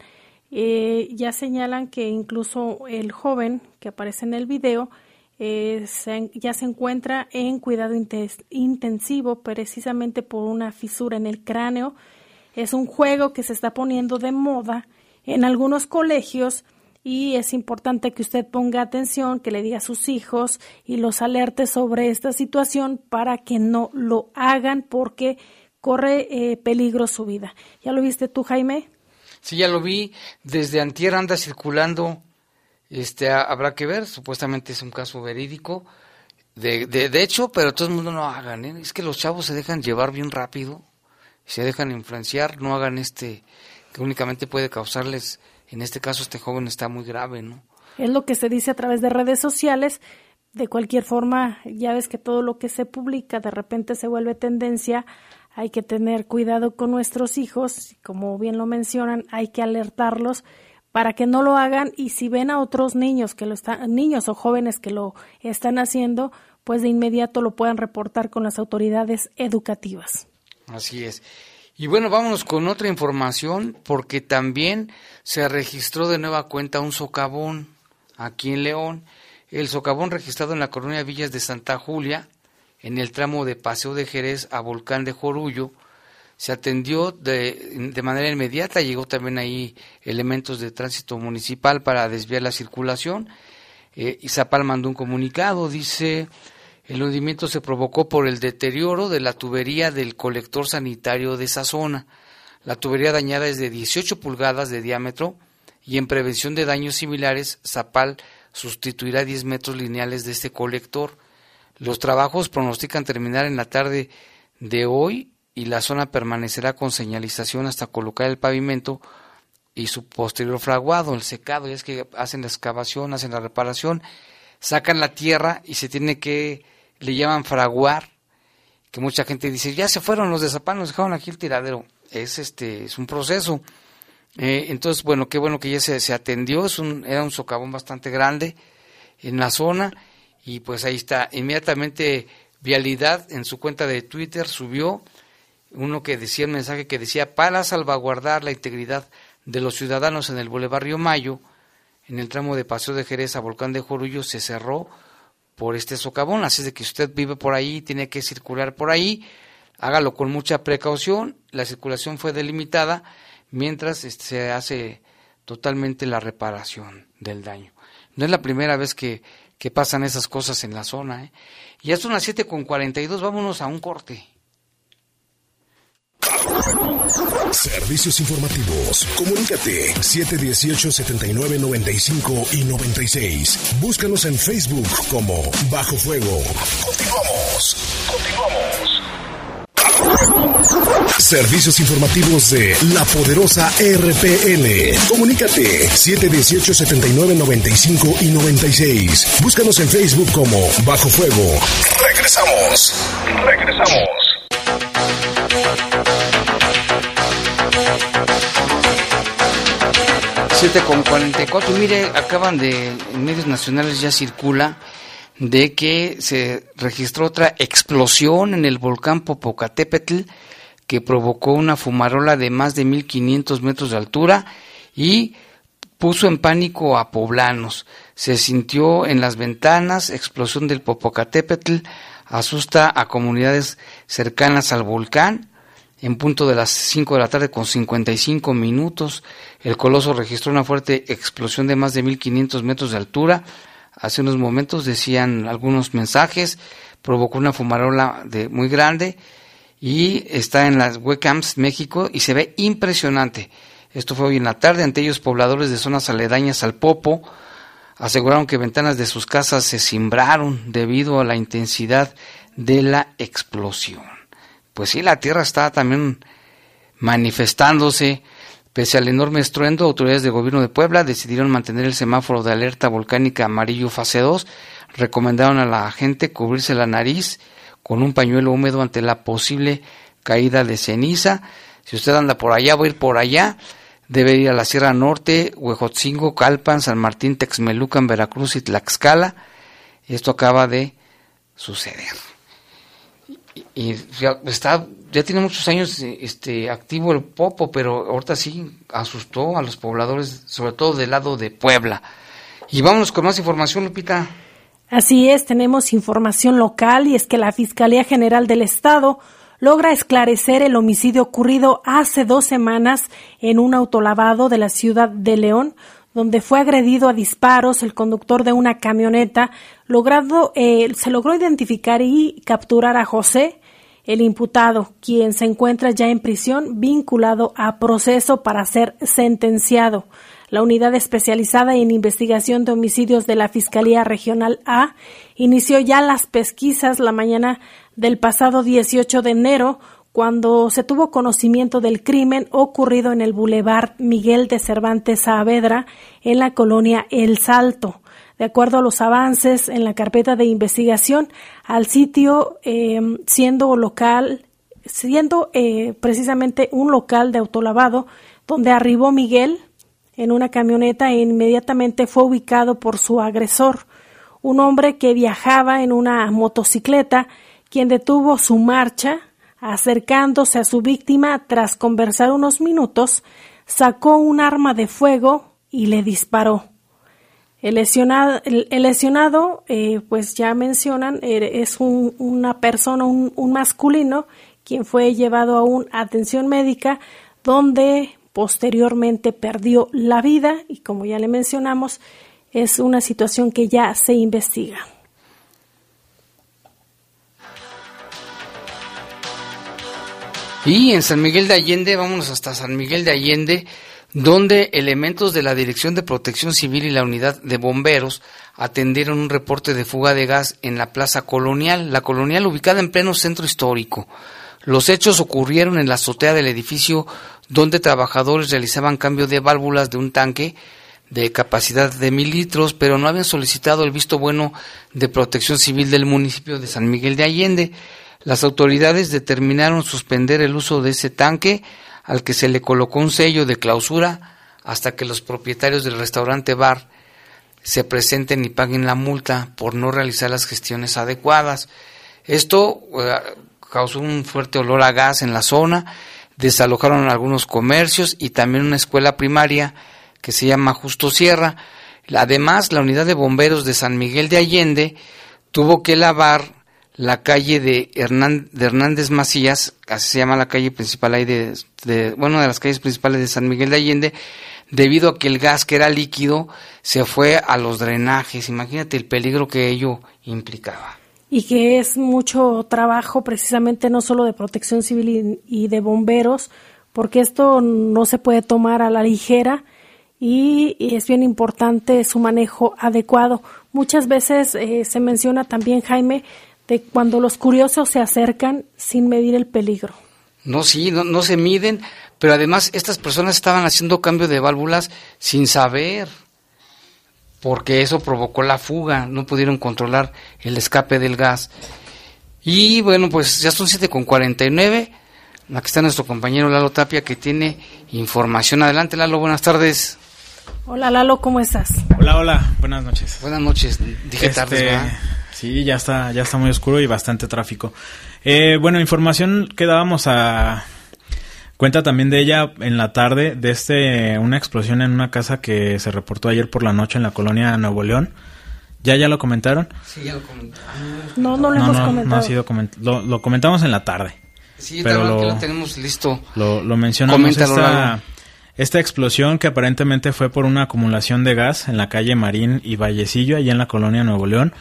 eh, ya señalan que incluso el joven que aparece en el video eh, ya se encuentra en cuidado intensivo precisamente por una fisura en el cráneo. Es un juego que se está poniendo de moda en algunos colegios y es importante que usted ponga atención, que le diga a sus hijos y los alerte sobre esta situación para que no lo hagan porque corre eh, peligro su vida. ¿Ya lo viste tú, Jaime? Sí, ya lo vi. Desde antier anda circulando. Este, habrá que ver. Supuestamente es un caso verídico. De, de, hecho, pero todo el mundo no hagan. ¿eh? Es que los chavos se dejan llevar bien rápido. Se dejan influenciar. No hagan este que únicamente puede causarles. En este caso, este joven está muy grave, ¿no? Es lo que se dice a través de redes sociales. De cualquier forma, ya ves que todo lo que se publica de repente se vuelve tendencia hay que tener cuidado con nuestros hijos, como bien lo mencionan, hay que alertarlos para que no lo hagan y si ven a otros niños que lo están niños o jóvenes que lo están haciendo, pues de inmediato lo puedan reportar con las autoridades educativas. Así es. Y bueno, vámonos con otra información porque también se registró de nueva cuenta un socavón aquí en León. El socavón registrado en la colonia Villas de Santa Julia en el tramo de Paseo de Jerez a Volcán de Jorullo. Se atendió de, de manera inmediata, llegó también ahí elementos de tránsito municipal para desviar la circulación. Eh, mandó un comunicado, dice, el hundimiento se provocó por el deterioro de la tubería del colector sanitario de esa zona. La tubería dañada es de 18 pulgadas de diámetro y en prevención de daños similares, Zapal sustituirá 10 metros lineales de este colector. Los trabajos pronostican terminar en la tarde de hoy y la zona permanecerá con señalización hasta colocar el pavimento y su posterior fraguado, el secado, y es que hacen la excavación, hacen la reparación, sacan la tierra y se tiene que, le llaman fraguar, que mucha gente dice, ya se fueron los de Zapán, nos dejaron aquí el tiradero. Es este, es un proceso. Eh, entonces, bueno, qué bueno que ya se, se atendió, es un, era un socavón bastante grande en la zona y pues ahí está. Inmediatamente Vialidad en su cuenta de Twitter subió uno que decía, un mensaje que decía, para salvaguardar la integridad de los ciudadanos en el Boulevard Mayo, en el tramo de Paseo de Jerez a Volcán de Jorullo, se cerró por este socavón. Así de que usted vive por ahí, tiene que circular por ahí, hágalo con mucha precaución. La circulación fue delimitada mientras este, se hace totalmente la reparación del daño. No es la primera vez que pasan esas cosas en la zona. ¿eh? Ya son las 7 con 42, vámonos a un corte. Servicios informativos. Comunícate 718-7995 y 96. Búscanos en Facebook como Bajo Fuego. Continuamos. Continuamos. Servicios informativos de la poderosa RPN. Comunícate 718-7995 y 96. Búscanos en Facebook como Bajo Fuego. Regresamos. Regresamos. Siete con 44. Mire, acaban de, en medios nacionales ya circula de que se registró otra explosión en el volcán Popocatépetl que provocó una fumarola de más de 1500 metros de altura y puso en pánico a poblanos. Se sintió en las ventanas, explosión del Popocatépetl, asusta a comunidades cercanas al volcán en punto de las 5 de la tarde con 55 minutos. El coloso registró una fuerte explosión de más de 1500 metros de altura. Hace unos momentos decían algunos mensajes, provocó una fumarola de muy grande y está en las webcams México y se ve impresionante. Esto fue hoy en la tarde. Ante ellos, pobladores de zonas aledañas al Popo aseguraron que ventanas de sus casas se cimbraron debido a la intensidad de la explosión. Pues sí, la tierra está también manifestándose. Pese al enorme estruendo, autoridades del gobierno de Puebla decidieron mantener el semáforo de alerta volcánica amarillo fase 2. Recomendaron a la gente cubrirse la nariz con un pañuelo húmedo ante la posible caída de ceniza. Si usted anda por allá, va a ir por allá. Debe ir a la Sierra Norte, Huejotzingo, Calpan, San Martín, Texmelucan, Veracruz y Tlaxcala. Esto acaba de suceder. Y, ya está, ya tiene muchos años este, activo el Popo, pero ahorita sí asustó a los pobladores, sobre todo del lado de Puebla. Y vámonos con más información, Lupita. Así es, tenemos información local y es que la Fiscalía General del Estado logra esclarecer el homicidio ocurrido hace dos semanas en un autolavado de la ciudad de León, donde fue agredido a disparos el conductor de una camioneta. Logrado, eh, se logró identificar y capturar a José, el imputado, quien se encuentra ya en prisión vinculado a proceso para ser sentenciado. La unidad especializada en investigación de homicidios de la Fiscalía Regional A inició ya las pesquisas la mañana del pasado 18 de enero, cuando se tuvo conocimiento del crimen ocurrido en el Boulevard Miguel de Cervantes Saavedra, en la colonia El Salto. De acuerdo a los avances en la carpeta de investigación, al sitio em, siendo local, siendo eh, precisamente un local de autolavado, donde arribó Miguel en una camioneta e inmediatamente fue ubicado por su agresor, un hombre que viajaba en una motocicleta quien detuvo su marcha, acercándose a su víctima tras conversar unos minutos, sacó un arma de fuego y le disparó. El lesionado, eh, pues ya mencionan, er, es una persona, un, un masculino, quien fue llevado a una atención médica donde posteriormente perdió la vida y como ya le mencionamos, es una situación que ya se investiga. Y en San Miguel de Allende, vámonos hasta San Miguel de Allende, donde elementos de la Dirección de Protección Civil y la Unidad de Bomberos atendieron un reporte de fuga de gas en la Plaza Colonial, la Colonial ubicada en pleno centro histórico. Los hechos ocurrieron en la azotea del edificio donde trabajadores realizaban cambio de válvulas de un tanque de capacidad de mil litros, pero no habían solicitado el visto bueno de protección civil del municipio de San Miguel de Allende. Las autoridades determinaron suspender el uso de ese tanque al que se le colocó un sello de clausura hasta que los propietarios del restaurante bar se presenten y paguen la multa por no realizar las gestiones adecuadas. Esto eh, causó un fuerte olor a gas en la zona, desalojaron algunos comercios y también una escuela primaria que se llama Justo Sierra. Además, la unidad de bomberos de San Miguel de Allende tuvo que lavar la calle de, Hernández Macías, así se llama la calle principal ahí de, de, bueno, de las calles principales de San Miguel de Allende, debido a que el gas que era líquido se fue a los drenajes. Imagínate el peligro que ello implicaba. Y que es mucho trabajo precisamente no solo de protección civil y, de bomberos, porque esto no se puede tomar a la ligera y, es bien importante su manejo adecuado. Muchas veces eh, se menciona también, Jaime, de cuando los curiosos se acercan sin medir el peligro. No, sí, no, no se miden, pero además estas personas estaban haciendo cambio de válvulas sin saber, porque eso provocó la fuga, no pudieron controlar el escape del gas. Y bueno, pues ya son 7 con 49. Aquí está nuestro compañero Lalo Tapia que tiene información. Adelante, Lalo, buenas tardes. Hola, Lalo, ¿cómo estás? Hola, hola, buenas noches. Buenas noches, dije este, tardes, Sí, ya está, ya está muy oscuro y bastante tráfico. Eh, bueno, información que dábamos a cuenta también de ella en la tarde de este una explosión en una casa que se reportó ayer por la noche en la colonia Nuevo León. ¿Ya ya lo comentaron? Sí, ya lo comentamos. No, no lo hemos comentado. No ha sido lo, lo, comentamos en la tarde. Sí, pero lo, lo, tenemos listo. Lo, lo mencionamos esta, esta explosión que aparentemente fue por una acumulación de gas en la calle Marín y Vallecillo, allá en la colonia Nuevo León.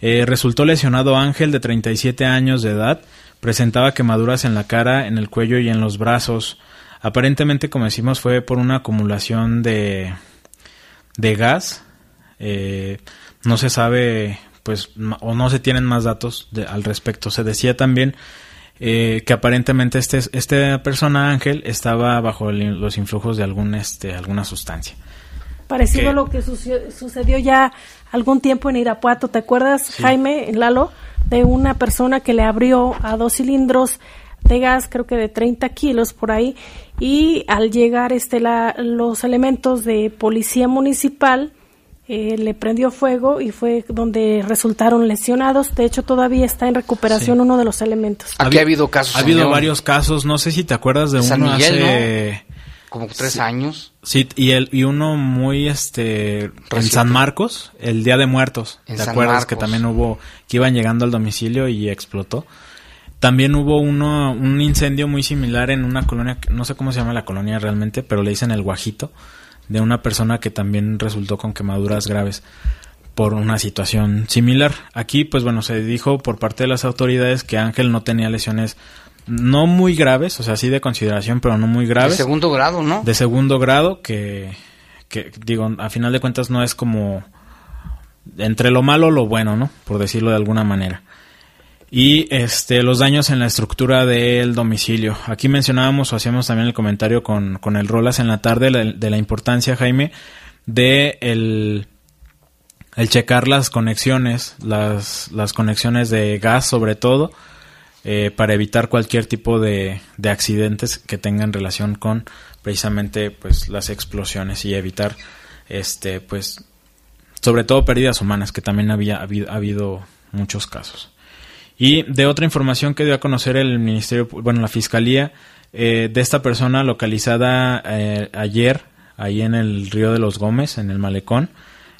Eh, resultó lesionado Ángel, de 37 años de edad. Presentaba quemaduras en la cara, en el cuello y en los brazos. Aparentemente, como decimos, fue por una acumulación de, de gas. Eh, no se sabe, pues, o no se tienen más datos al respecto. Se decía también eh, que aparentemente este, esta persona Ángel estaba bajo los influjos de algún, este, alguna sustancia. Parecido a lo que sucedió ya algún tiempo en Irapuato, ¿te acuerdas, Jaime, Lalo, de una persona que le abrió a dos cilindros de gas, creo que de 30 kilos por ahí, y al llegar este la, los elementos de policía municipal eh, le prendió fuego y fue donde resultaron lesionados. De hecho, todavía está en recuperación uno de los elementos. Aquí ha habido casos. Ha habido varios casos. No sé si te acuerdas de uno hace como tres años. Sí, y el y uno muy este en San Marcos, el Día de Muertos. ¿Te acuerdas que también hubo que iban llegando al domicilio y explotó? También hubo uno un incendio muy similar en una colonia, no sé cómo se llama la colonia realmente, pero le dicen el Guajito de una persona que también resultó con quemaduras graves por una situación similar. Aquí, pues bueno, se dijo por parte de las autoridades que Ángel no tenía lesiones no muy graves, o sea, sí de consideración, pero no muy graves. De segundo grado, ¿no? De segundo grado, que, que digo, a final de cuentas no es como entre lo malo lo bueno, ¿no? Por decirlo de alguna manera y este los daños en la estructura del domicilio. Aquí mencionábamos o hacíamos también el comentario con, con el Rolas en la tarde de la importancia, Jaime, de el, el checar las conexiones, las, las conexiones de gas sobre todo, eh, para evitar cualquier tipo de, de accidentes que tengan relación con precisamente pues las explosiones y evitar este pues sobre todo pérdidas humanas que también había ha habido muchos casos. Y de otra información que dio a conocer el Ministerio, bueno, la Fiscalía, eh, de esta persona localizada eh, ayer, ahí en el Río de los Gómez, en el Malecón,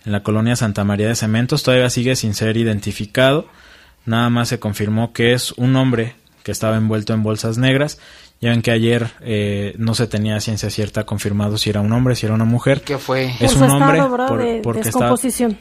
en la colonia Santa María de Cementos, todavía sigue sin ser identificado. Nada más se confirmó que es un hombre que estaba envuelto en bolsas negras ya ven que ayer eh, no se tenía ciencia cierta confirmado si era un hombre, si era una mujer. ¿Qué fue? Es un hombre porque estaba,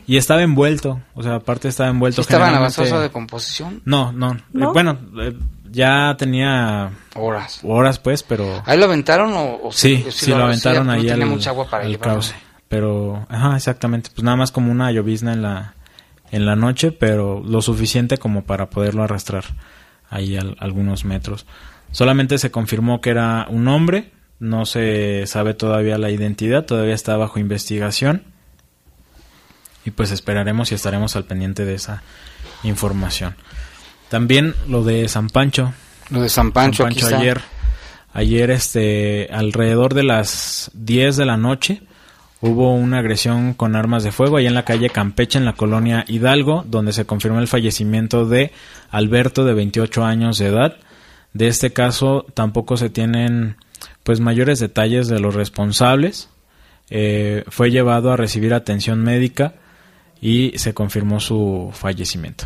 y estaba envuelto, o sea, aparte estaba envuelto. ¿Estaba en la de composición? No, no, eh, bueno, eh, ya tenía horas. Horas pues, pero ¿Ahí lo aventaron o, sí, sí, lo, aventaron ahí al, mucha agua para cauce. Pero ajá, exactamente, pues nada más como una llovizna en la en la noche, pero lo suficiente como para poderlo arrastrar ahí algunos metros. Solamente se confirmó que era un hombre, no se sabe todavía la identidad, todavía está bajo investigación. Y pues esperaremos y estaremos al pendiente de esa información. También lo de San Pancho. Lo de San Pancho, ayer. Ayer, este, alrededor de las 10 de la noche, hubo una agresión con armas de fuego ahí en la calle Campeche, en la colonia Hidalgo, donde se confirmó el fallecimiento de Alberto, de 28 años de edad. De este caso tampoco se tienen pues mayores detalles de los responsables. Eh, fue llevado a recibir atención médica y se confirmó su fallecimiento.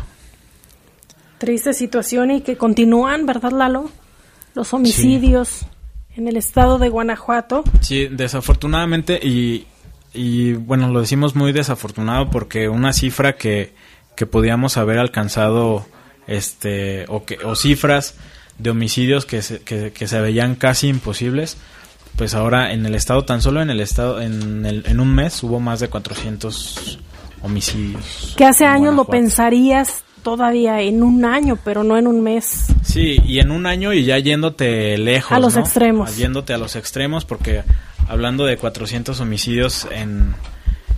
Triste situación y que continúan, ¿verdad, Lalo? Los homicidios en el estado de Guanajuato. Sí, desafortunadamente y, y bueno, lo decimos muy desafortunado porque una cifra que, que podíamos haber alcanzado este o que o cifras de homicidios que se, que, se veían casi imposibles, pues ahora en el estado, tan solo en el estado, en, el, en un mes hubo más de 400 homicidios. Que hace años lo pensarías todavía en un año, pero no en un mes. Sí, y en un año y ya yéndote lejos. A los extremos. Yéndote a los extremos, porque hablando de 400 homicidios en,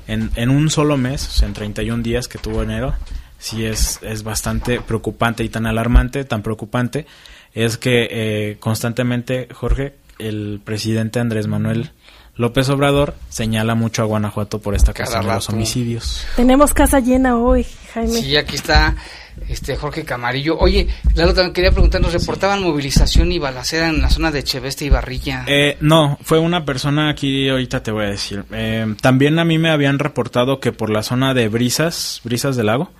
en, en un solo mes, en 31 días que tuvo enero, sí es, es bastante preocupante y tan alarmante, tan preocupante, es que eh, constantemente, Jorge, el presidente Andrés Manuel López Obrador señala mucho a Guanajuato por esta casa de los homicidios. Tenemos casa llena hoy, Jaime. Sí, aquí está este Jorge Camarillo. Oye, Lalo, también quería preguntar, ¿nos reportaban movilización y balacera en la zona de Cheveste y Barrilla? Eh, no, fue una persona aquí, ahorita te voy a decir. Eh, también a mí me habían reportado que por la zona de Brisas, Brisas del Lago,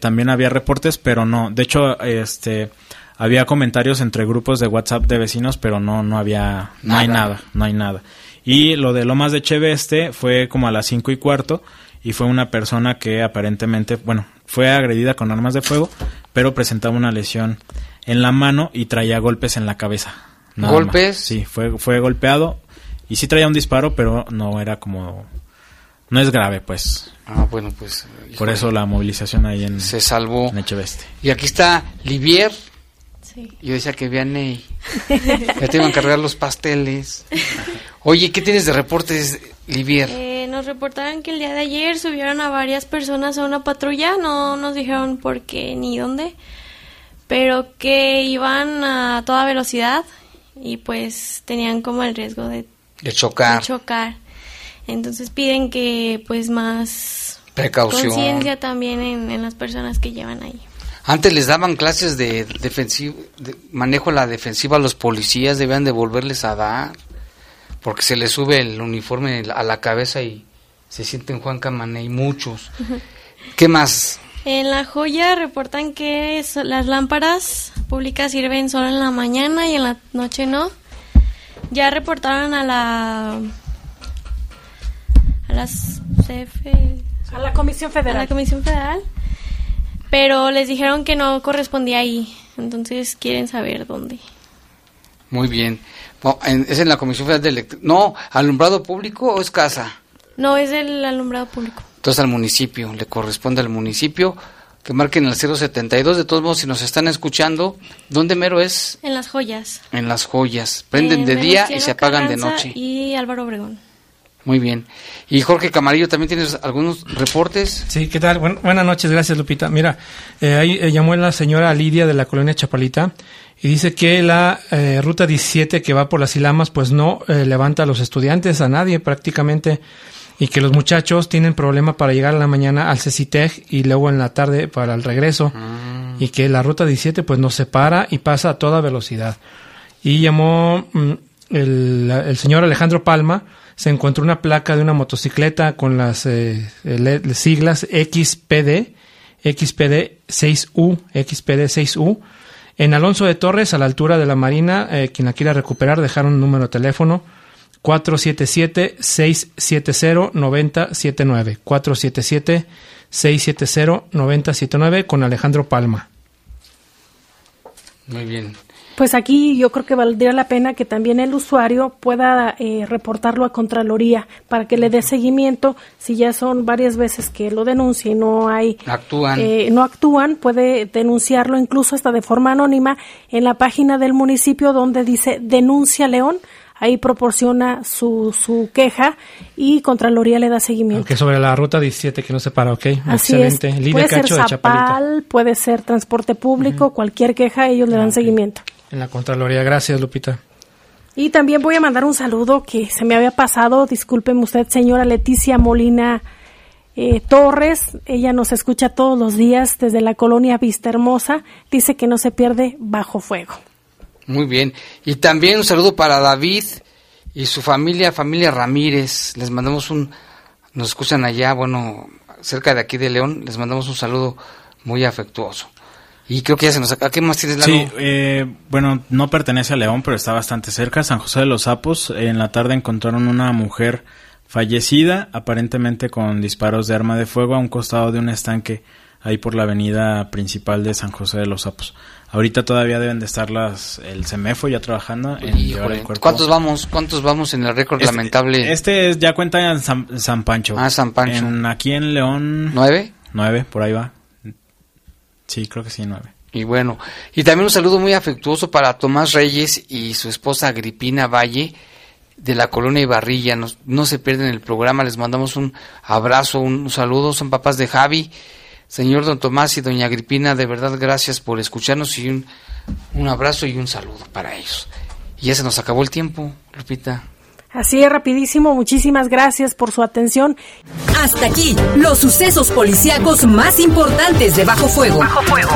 también había reportes, pero no. De hecho, este había comentarios entre grupos de WhatsApp de vecinos, pero no, no había, no hay nada, no hay nada. Y lo de Lomas de Cheveste fue como a las cinco y cuarto y fue una persona que aparentemente, bueno, fue agredida con armas de fuego, pero presentaba una lesión en la mano y traía golpes en la cabeza. ¿Golpes? Sí, fue, fue golpeado y sí traía un disparo, pero no era como... No es grave, pues. Ah, bueno, pues... Por eso la movilización ahí en... Se salvó. En Echeveste. Y aquí está Livier. Sí. Yo decía que Vianney. ya te iban a cargar los pasteles. Oye, ¿qué tienes de reportes, Livier? Eh, nos reportaron que el día de ayer subieron a varias personas a una patrulla. No nos dijeron por qué ni dónde. Pero que iban a toda velocidad y pues tenían como el riesgo de de chocar. De chocar. Entonces piden que pues más precaución. Conciencia también en, las personas que llevan ahí. Antes les daban clases de, defensivo, de manejo a la defensiva a los policías, debían devolverles a dar, porque se les sube el uniforme a la cabeza y se sienten Juan Camané y muchos. ¿Qué más? En La Joya reportan que las lámparas públicas sirven solo en la mañana y en la noche no. Ya reportaron a la a las a la Comisión Federal. A la Comisión Federal. Pero les dijeron que no correspondía ahí, entonces quieren saber dónde. Muy bien. ¿Es en la Comisión Federal de No, alumbrado público o es casa? No, es el alumbrado público. Entonces al municipio, le corresponde al municipio que marquen el 072. De todos modos, si nos están escuchando, ¿dónde mero es? En las joyas. En las joyas. Prenden de día y se apagan de noche. Y Álvaro Obregón. Muy bien. Y Jorge Camarillo, ¿también tienes algunos reportes? Sí, ¿qué tal? buenas noches, gracias Lupita. Mira, eh, ahí eh, llamó la señora Lidia de la colonia Chapalita y dice que la eh, ruta 17 que va por las Ilamas pues no levanta a los estudiantes, a nadie prácticamente y que los muchachos tienen problema para llegar a la mañana al CECITEG y luego en la tarde para el regreso ah. y que la ruta 17 pues nos separa y pasa a toda velocidad. Y llamó mm, el, señor Alejandro Palma, se encontró una placa de una motocicleta con las eh, siglas XPD, XPD 6U, XPD 6U. En Alonso de Torres, a la altura de la Marina, eh, quien la quiera recuperar, dejaron un número de teléfono 477-670-9079. 477-670-9079 con Alejandro Palma. Muy bien. Pues aquí yo creo que valdría la pena que también el usuario pueda eh, reportarlo a Contraloría para que le dé seguimiento. Si ya son varias veces que lo denuncia y no hay. Actúan. Eh, no actúan, puede denunciarlo incluso hasta de forma anónima en la página del municipio donde dice Denuncia León ahí proporciona su, su queja y Contraloría le da seguimiento. Que sobre la ruta 17 que no se para, ok. Así Excelente. Es. puede ser Zapal, puede ser transporte público, cualquier queja, ellos le dan seguimiento. En la Contraloría, gracias Lupita. Y también voy a mandar un saludo que se me había pasado, discúlpeme usted, señora Leticia Molina eh, Torres, ella nos escucha todos los días desde la colonia Vista Hermosa, dice que no se pierde bajo fuego. Muy bien. Y también un saludo para David y su familia, familia Ramírez. Les mandamos un, nos escuchan allá, bueno, cerca de aquí de León, les mandamos un saludo muy afectuoso. Y creo que ya se nos... ¿A qué más tienes, Sí, eh, bueno, no pertenece a León, pero está bastante cerca. San José de los Sapos. En la tarde encontraron una mujer fallecida, aparentemente con disparos de arma de fuego a un costado de un estanque ahí por la avenida principal de San José de los Sapos. Ahorita todavía deben de estar las el CEMEFO ya trabajando en llevar el cuerpo. ¿Cuántos vamos? ¿Cuántos vamos en el récord este, lamentable? Este ya cuenta en San, Pancho. Ah, San Pancho. En, aquí en León. ¿Nueve? Nueve, por ahí va. Sí, creo que sí, nueve. Y bueno, y también un saludo muy afectuoso para Tomás Reyes y su esposa Agripina Valle de la colonia Ibarrilla. No, no se pierden el programa, les mandamos un abrazo, un saludo. Son papás de Javi Señor don Tomás y doña Agripina, de verdad gracias por escucharnos y un, un abrazo y un saludo para ellos. Y ya se nos acabó el tiempo, Lupita. Así es, rapidísimo. Muchísimas gracias por su atención. Hasta aquí, los sucesos policíacos más importantes de Bajo Fuego. Bajo Fuego.